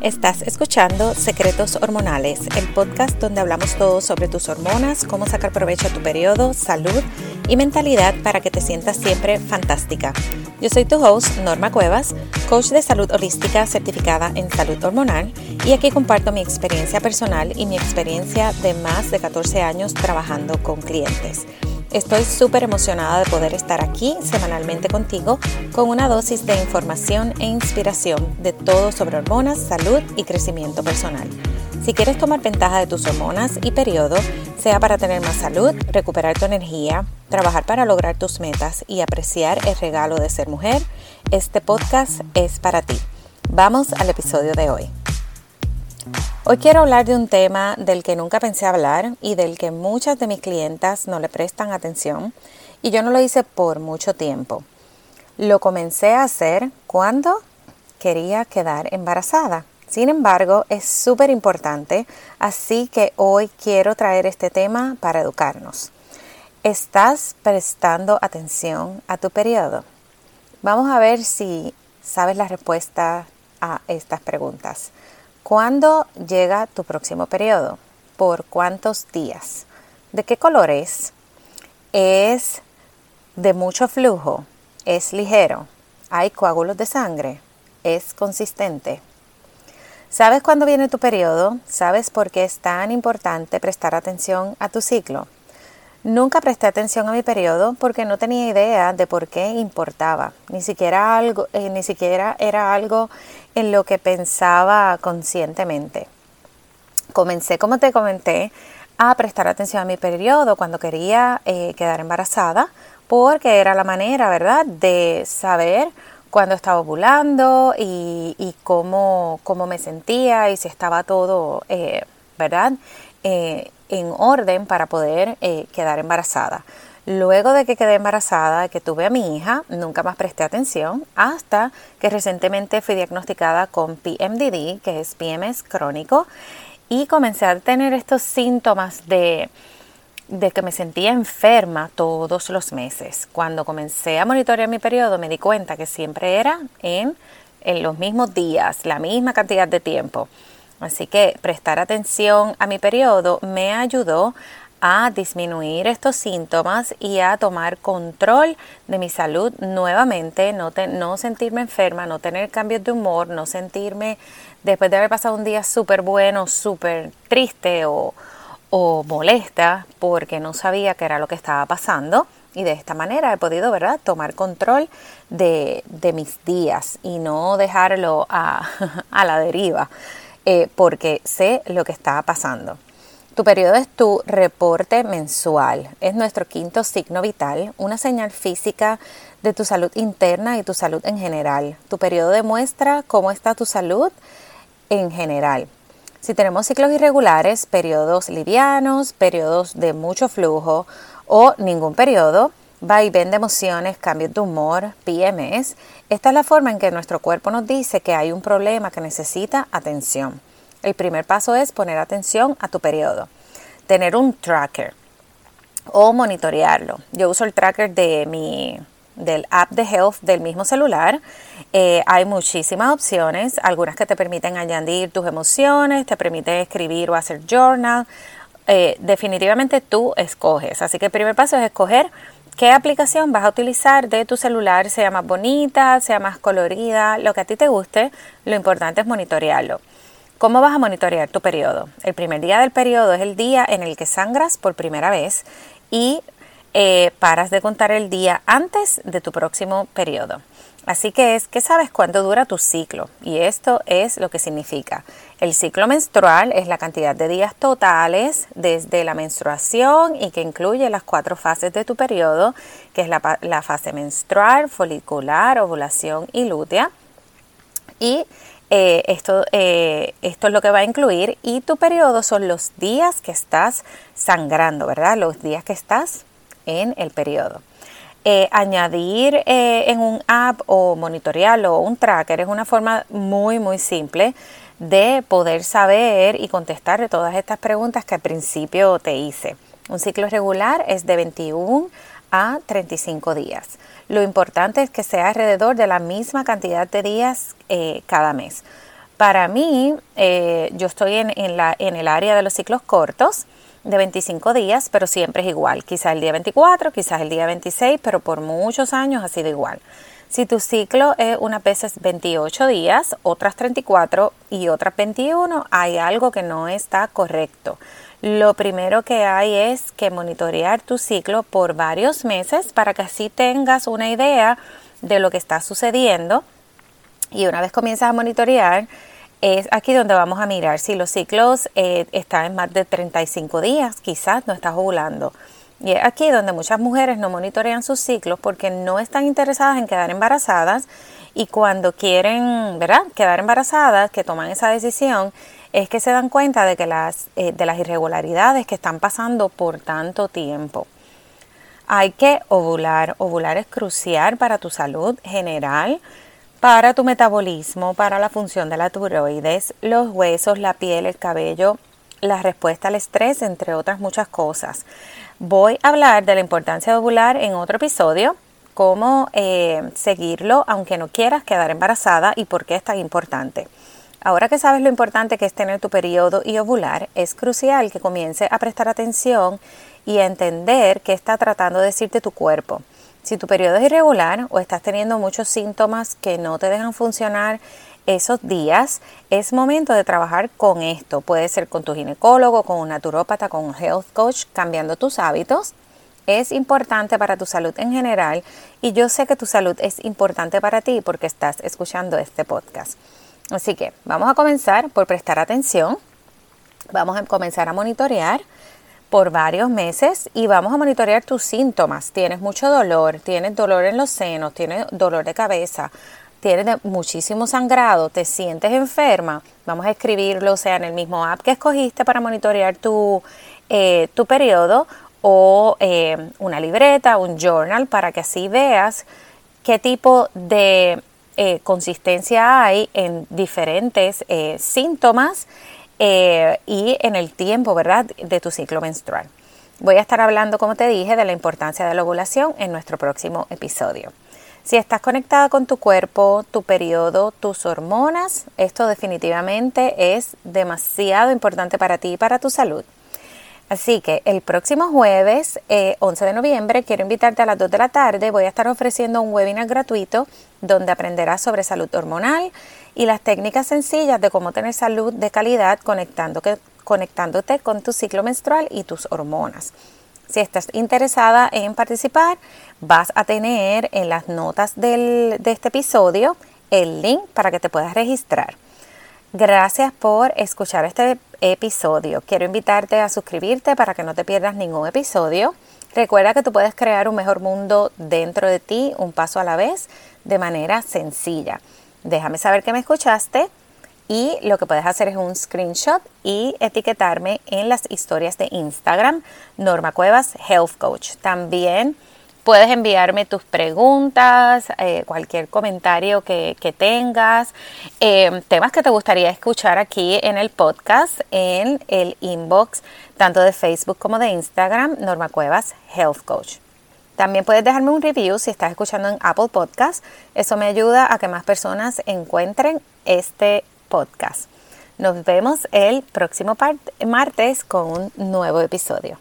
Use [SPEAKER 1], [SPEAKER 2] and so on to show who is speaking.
[SPEAKER 1] Estás escuchando Secretos Hormonales, el podcast donde hablamos todo sobre tus hormonas, cómo sacar provecho a tu periodo, salud y mentalidad para que te sientas siempre fantástica. Yo soy tu host, Norma Cuevas, coach de salud holística certificada en salud hormonal y aquí comparto mi experiencia personal y mi experiencia de más de 14 años trabajando con clientes. Estoy súper emocionada de poder estar aquí semanalmente contigo con una dosis de información e inspiración de todo sobre hormonas, salud y crecimiento personal. Si quieres tomar ventaja de tus hormonas y periodo, sea para tener más salud, recuperar tu energía, trabajar para lograr tus metas y apreciar el regalo de ser mujer, este podcast es para ti. Vamos al episodio de hoy. Hoy quiero hablar de un tema del que nunca pensé hablar y del que muchas de mis clientas no le prestan atención y yo no lo hice por mucho tiempo. Lo comencé a hacer cuando quería quedar embarazada. Sin embargo, es súper importante, así que hoy quiero traer este tema para educarnos. ¿Estás prestando atención a tu periodo? Vamos a ver si sabes la respuesta a estas preguntas. ¿Cuándo llega tu próximo periodo? ¿Por cuántos días? ¿De qué color es? ¿Es de mucho flujo? ¿Es ligero? ¿Hay coágulos de sangre? ¿Es consistente? ¿Sabes cuándo viene tu periodo? ¿Sabes por qué es tan importante prestar atención a tu ciclo? Nunca presté atención a mi periodo porque no tenía idea de por qué importaba. Ni siquiera, algo, eh, ni siquiera era algo en lo que pensaba conscientemente. Comencé, como te comenté, a prestar atención a mi periodo cuando quería eh, quedar embarazada, porque era la manera, ¿verdad?, de saber cuándo estaba ovulando y, cómo, cómo, me sentía y si estaba todo, eh, ¿verdad?, eh, en orden para poder quedar embarazada. Luego de que quedé embarazada, que tuve a mi hija, nunca más presté atención hasta que recientemente fui diagnosticada con PMDD, que es PMS crónico, y comencé a tener estos síntomas de, de que me sentía enferma todos los meses. Cuando comencé a monitorear mi periodo me di cuenta que siempre era en, en los mismos días, la misma cantidad de tiempo. Así que prestar atención a mi periodo me ayudó a disminuir estos síntomas y a tomar control de mi salud nuevamente, no, sentirme enferma, no tener cambios de humor, no sentirme después de haber pasado un día súper bueno, súper triste o, o molesta porque no sabía qué era lo que estaba pasando. Y de esta manera he podido, ¿verdad?, tomar control de, de mis días y no dejarlo a, a la deriva, eh, porque sé lo que está pasando. Tu periodo es tu reporte mensual. Es nuestro quinto signo vital, una señal física de tu salud interna y tu salud en general. Tu periodo demuestra cómo está tu salud en general. Si tenemos ciclos irregulares, periodos livianos, periodos de mucho flujo o ningún periodo, va y ven de emociones, cambios de humor, PMS, esta es la forma en que nuestro cuerpo nos dice que hay un problema que necesita atención. El primer paso es poner atención a tu periodo. Tener un tracker o monitorearlo. Yo uso el tracker de mi del app de Health del mismo celular. Eh, hay muchísimas opciones, algunas que te permiten añadir tus emociones, te permiten escribir o hacer journal. Eh, definitivamente tú escoges. Así que el primer paso es escoger qué aplicación vas a utilizar de tu celular, sea más bonita, sea más colorida, lo que a ti te guste. Lo importante es monitorearlo. ¿Cómo vas a monitorear tu periodo? El primer día del periodo es el día en el que sangras por primera vez y eh, paras de contar el día antes de tu próximo periodo. Así que es que sabes cuánto dura tu ciclo y esto es lo que significa. El ciclo menstrual es la cantidad de días totales desde la menstruación y que incluye las cuatro fases de tu periodo, que es la, fase menstrual, folicular, ovulación y lútea. Y eh, esto, eh, esto es lo que va a incluir y tu periodo son los días que estás sangrando, ¿verdad? Los días que estás en el periodo. Eh, añadir en un app o monitorearlo o un tracker es una forma muy muy simple de poder saber y contestar todas estas preguntas que al principio te hice. Un ciclo regular es de 21 a 35 días. Lo importante es que sea alrededor de la misma cantidad de días eh, cada mes. Para mí, eh, yo estoy en, la, en el área de los ciclos cortos de 25 días, pero siempre es igual. Quizás el día 24, quizás el día 26, pero por muchos años ha sido igual. Si tu ciclo es unas veces 28 días, otras 34 y otras 21, hay algo que no está correcto. Lo primero que hay es que monitorear tu ciclo por varios meses para que así tengas una idea de lo que está sucediendo. Y una vez comienzas a monitorear, es aquí donde vamos a mirar si los ciclos eh, están en más de 35 días, quizás no estás ovulando. Y es aquí donde muchas mujeres no monitorean sus ciclos porque no están interesadas en quedar embarazadas y cuando quieren, ¿verdad?, quedar embarazadas, que toman esa decisión, es que se dan cuenta de que las, eh, de las irregularidades que están pasando por tanto tiempo. Hay que ovular. Ovular es crucial para tu salud general, para tu metabolismo, para la función de la tiroides, los huesos, la piel, el cabello, la respuesta al estrés, entre otras muchas cosas. Voy a hablar de la importancia de ovular en otro episodio, cómo eh, seguirlo aunque no quieras quedar embarazada y por qué es tan importante. Ahora que sabes lo importante que es tener tu periodo y ovular, es crucial que comience a prestar atención y a entender qué está tratando de decirte tu cuerpo. Si tu periodo es irregular o estás teniendo muchos síntomas que no te dejan funcionar esos días, es momento de trabajar con esto. Puede ser con tu ginecólogo, con un naturópata, con un health coach, cambiando tus hábitos. Es importante para tu salud en general y yo sé que tu salud es importante para ti porque estás escuchando este podcast. Así que vamos a comenzar por prestar atención. Vamos a comenzar a monitorear por varios meses y vamos a monitorear tus síntomas. Tienes mucho dolor, tienes dolor en los senos, tienes dolor de cabeza, tienes muchísimo sangrado, te sientes enferma. Vamos a escribirlo, sea, en el mismo app que escogiste para monitorear tu, eh, tu periodo o eh, una libreta, un journal, para que así veas qué tipo de eh, consistencia hay en diferentes síntomas eh, y en el tiempo, ¿verdad?, de tu ciclo menstrual. Voy a estar hablando, como te dije, de la importancia de la ovulación en nuestro próximo episodio. Si estás conectada con tu cuerpo, tu periodo, tus hormonas, esto definitivamente es demasiado importante para ti y para tu salud. Así que el próximo jueves, 11 eh, de noviembre, quiero invitarte a las 2 de la tarde. Voy a estar ofreciendo un webinar gratuito donde aprenderás sobre salud hormonal y las técnicas sencillas de cómo tener salud de calidad conectándote con tu ciclo menstrual y tus hormonas. Si estás interesada en participar, vas a tener en las notas de este episodio el link para que te puedas registrar. Gracias por escuchar este episodio. Quiero invitarte a suscribirte para que no te pierdas ningún episodio. Recuerda que tú puedes crear un mejor mundo dentro de ti, un paso a la vez, de manera sencilla. Déjame saber que me escuchaste y lo que puedes hacer es un screenshot y etiquetarme en las historias de Instagram, Norma Cuevas Health Coach. También Puedes enviarme tus preguntas, eh, cualquier comentario que, tengas, eh, temas que te gustaría escuchar aquí en el podcast, en el inbox, tanto de Facebook como de Instagram, Norma Cuevas Health Coach. También puedes dejarme un review si estás escuchando en Apple Podcast. Eso me ayuda a que más personas encuentren este podcast. Nos vemos el próximo martes con un nuevo episodio.